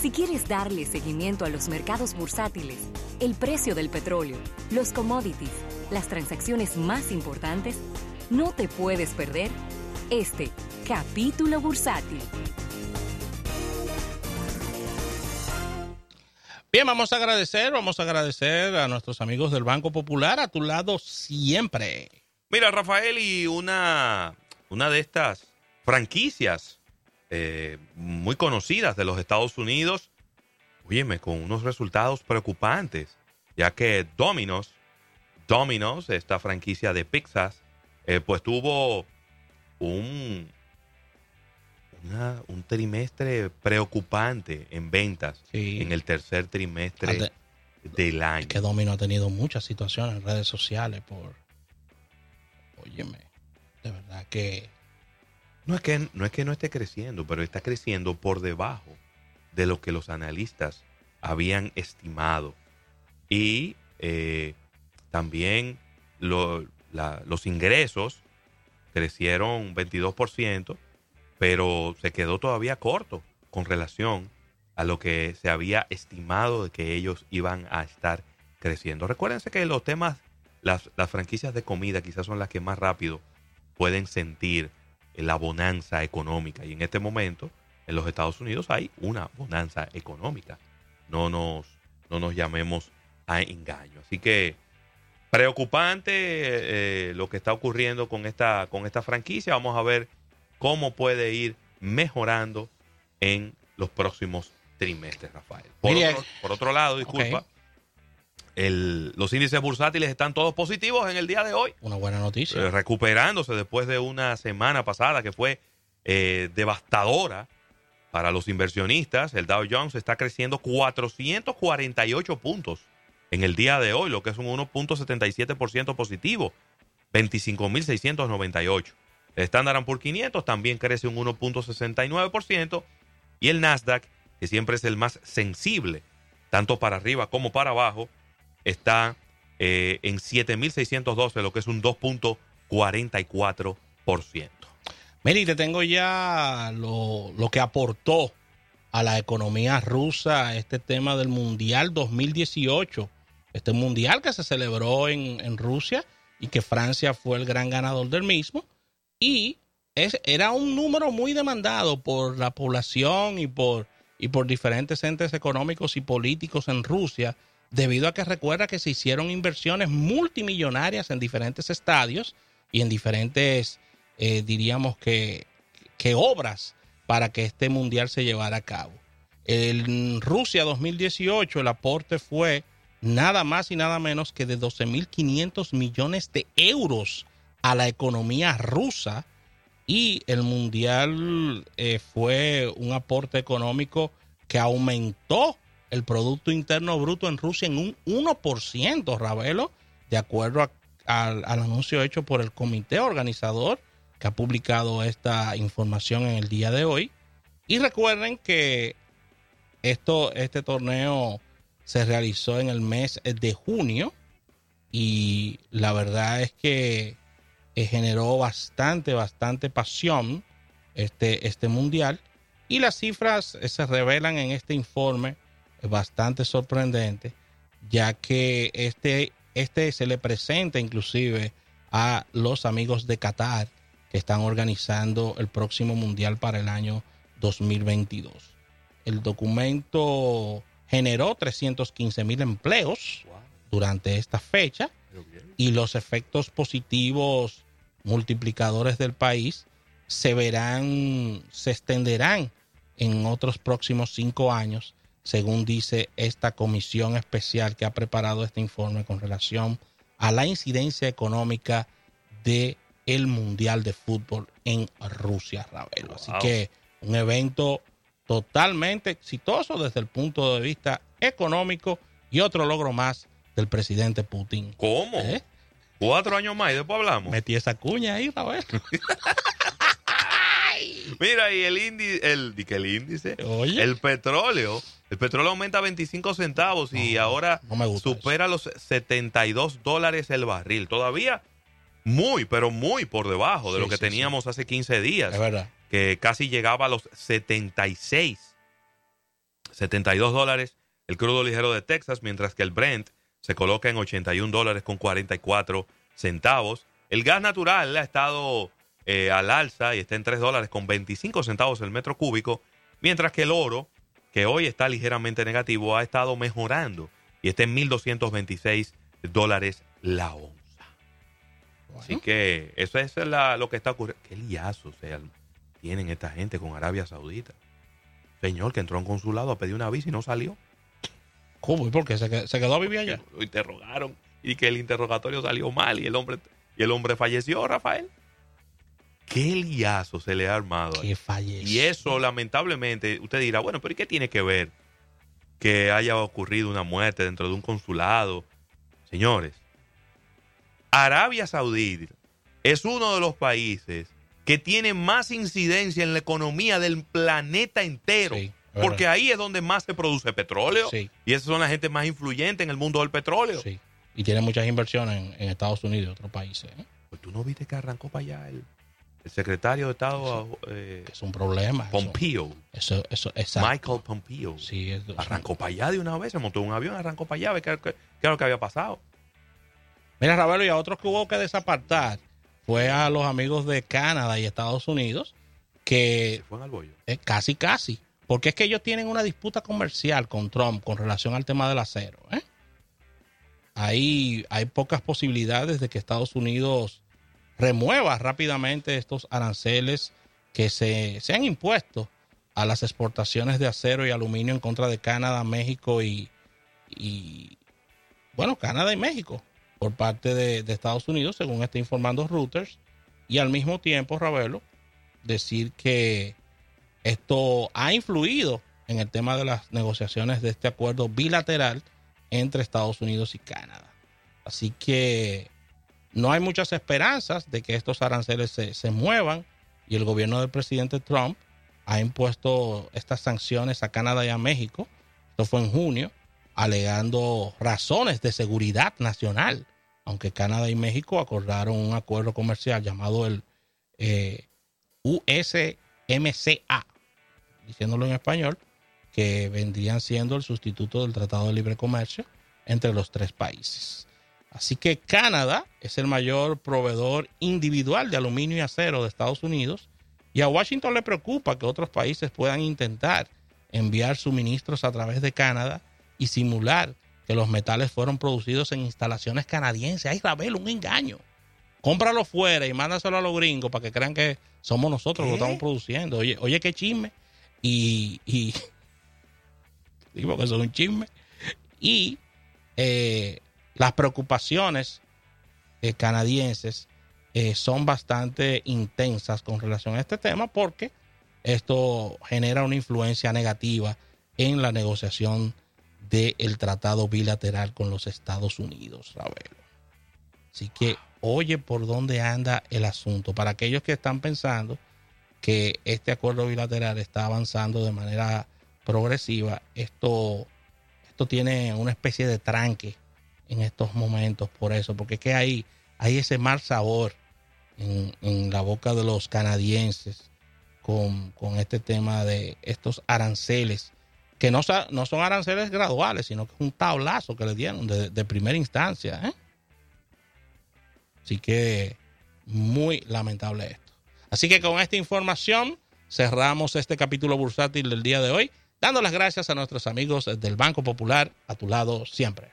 Si quieres darle seguimiento a los mercados bursátiles, el precio del petróleo, los commodities, las transacciones más importantes, no te puedes perder este capítulo bursátil. Bien, vamos a agradecer, vamos a agradecer a nuestros amigos del Banco Popular a tu lado siempre. Mira, Rafael, y una, una de estas franquicias eh, muy conocidas de los Estados Unidos, óyeme, con unos resultados preocupantes, ya que Domino's, Domino's, esta franquicia de pizzas, eh, pues tuvo un, una- un trimestre preocupante en ventas Sí. en el tercer trimestre Ante- del año. Es que Domino ha tenido muchas situaciones en redes sociales por... Óyeme, de verdad que... No es que no esté creciendo, pero está creciendo por debajo de lo que los analistas habían estimado. Y eh, también los ingresos crecieron 22%, pero se quedó todavía corto con relación a lo que se había estimado de que ellos iban a estar creciendo. Recuérdense que los temas, las franquicias de comida quizás son las que más rápido pueden sentir la bonanza económica. Y en este momento, en los Estados Unidos hay una bonanza económica. No nos, no nos llamemos a engaño. Así que preocupante eh, lo que está ocurriendo con esta, con esta franquicia. Vamos a ver cómo puede ir mejorando en los próximos trimestres, Rafael. Por, Mire, otro, por otro lado, disculpa, el- los índices bursátiles están todos positivos en el día de hoy. Una buena noticia. Eh, recuperándose después de una semana pasada que fue eh, devastadora para los inversionistas. El Dow Jones está creciendo 448 puntos en el día de hoy, lo que es un 1.77% positivo, 25.698. El Standard Poor's 500 también crece un 1.69% y el Nasdaq, que siempre es el más sensible, tanto para arriba como para abajo, está eh, en 7.612, lo que es un 2.44%. Mira, y te tengo ya lo, lo que aportó a la economía rusa este tema del Mundial 2018. Este Mundial que se celebró en, en Rusia y que Francia fue el gran ganador del mismo. Y es, era un número muy demandado por la población y por, y por diferentes entes económicos y políticos en Rusia, debido a que recuerda que se hicieron inversiones multimillonarias en diferentes estadios y en diferentes, eh, diríamos que, que obras para que este mundial se llevara a cabo. En Rusia 2018 el aporte fue nada más y nada menos que de 12.500 millones de euros a la economía rusa y el mundial eh, fue un aporte económico que aumentó el Producto Interno Bruto en Rusia en un 1%, Ravelo, de acuerdo al, anuncio hecho por el comité organizador que ha publicado esta información en el día de hoy. Y recuerden que esto, este torneo se realizó en el mes de junio y la verdad es que eh, generó bastante, bastante pasión este, este mundial y las cifras eh, se revelan en este informe bastante sorprendente ya que este, este se le presenta inclusive a los amigos de Qatar que están organizando el próximo mundial para el año 2022. El documento generó 315 mil empleos durante esta fecha y los efectos positivos multiplicadores del país se verán, se extenderán en otros próximos cinco años, según dice esta comisión especial que ha preparado este informe con relación a la incidencia económica de el Mundial de Fútbol en Rusia, Ravelo. Así Wow. que un evento totalmente exitoso desde el punto de vista económico y otro logro más del presidente Putin. ¿Cómo? ¿Eh? Cuatro años más y después hablamos. Metí esa cuña ahí, Mira, y el índice, el, que el índice, Oye. el petróleo, el petróleo aumenta 25 centavos y No, ahora no supera los 72 dólares el barril. Todavía muy, pero muy por debajo de Sí, lo que sí, teníamos hace 15 días, Es verdad. que casi llegaba a los 76. 72 dólares el crudo ligero de Texas, mientras que el Brent se coloca en 81 dólares con 44 centavos. El gas natural ha estado eh, al alza y está en 3 dólares con 25 centavos el metro cúbico, mientras que el oro, que hoy está ligeramente negativo, ha estado mejorando y está en 1.226 dólares la onza. Así que eso es lo que está ocurriendo. Qué liazo sea, tienen esta gente con Arabia Saudita. Señor, que entró a un consulado a pedir una visa y no salió. ¿Cómo? ¿Y por qué? ¿Se quedó, a vivir allá? Lo interrogaron y que el interrogatorio salió mal y el hombre, y el hombre falleció, Rafael. Qué liazo se le ha armado. Que falleció. Y eso, lamentablemente, usted dirá, bueno, pero ¿y qué tiene que ver que haya ocurrido una muerte dentro de un consulado? Señores, Arabia Saudita es uno de los países que tiene más incidencia en la economía del planeta entero. porque ahí es donde más se produce petróleo. Y esas son las gente más influyentes en el mundo del petróleo. Sí. Y tiene muchas inversiones en, Estados Unidos y otros países. ¿eh? Pues tú no viste que arrancó para allá el, secretario de Estado. Eh, es un problema. Pompeo. Eso, eso, Michael Pompeo. Sí, arrancó para allá de una vez, se montó un avión, arrancó para allá, qué, qué, qué, lo que había pasado. Mira, Ravelo, y a otros que hubo que desapartar fue a los amigos de Canadá y Estados Unidos que... Se fueron al bollo. Eh, casi, casi. Porque es que ellos tienen una disputa comercial con Trump con relación al tema del acero. ¿eh? Ahí hay pocas posibilidades de que Estados Unidos remueva rápidamente estos aranceles que se, se han impuesto a las exportaciones de acero y aluminio en contra de Canadá, México y, y bueno, Canadá y México por parte de, Estados Unidos, según está informando Reuters, y al mismo tiempo, Ravelo, decir que esto ha influido en el tema de las negociaciones de este acuerdo bilateral entre Estados Unidos y Canadá. Así que no hay muchas esperanzas de que estos aranceles se, se muevan y el gobierno del presidente Trump ha impuesto estas sanciones a Canadá y a México. Esto fue en junio alegando razones de seguridad nacional, aunque Canadá y México acordaron un acuerdo comercial llamado el eh, USMCA, diciéndolo en español, que vendrían siendo el sustituto del Tratado de Libre Comercio entre los tres países. Así que Canadá es el mayor proveedor individual de aluminio y acero de Estados Unidos y a Washington le preocupa que otros países puedan intentar enviar suministros a través de Canadá y simular que los metales fueron producidos en instalaciones canadienses. Ay, Rabel, un engaño. Cómpralo fuera y mándaselo a los gringos para que crean que somos nosotros los que lo estamos produciendo. Oye, oye, qué chisme. Y, y digo que eso es un chisme. Y eh, las preocupaciones eh, canadienses eh, son bastante intensas con relación a este tema porque esto genera una influencia negativa en la negociación del tratado bilateral con los Estados Unidos, Ravelo. Así que oye por dónde anda el asunto. Para aquellos que están pensando que este acuerdo bilateral está avanzando de manera progresiva, esto, esto tiene una especie de tranque en estos momentos por eso, porque es que hay, ese mal sabor en, en la boca de los canadienses con, con este tema de estos aranceles que no, no son aranceles graduales, sino que es un tablazo que le dieron de, primera instancia. ¿eh? Así que muy lamentable esto. Así que con esta información cerramos este capítulo bursátil del día de hoy, dando las gracias a nuestros amigos del Banco Popular, a tu lado siempre.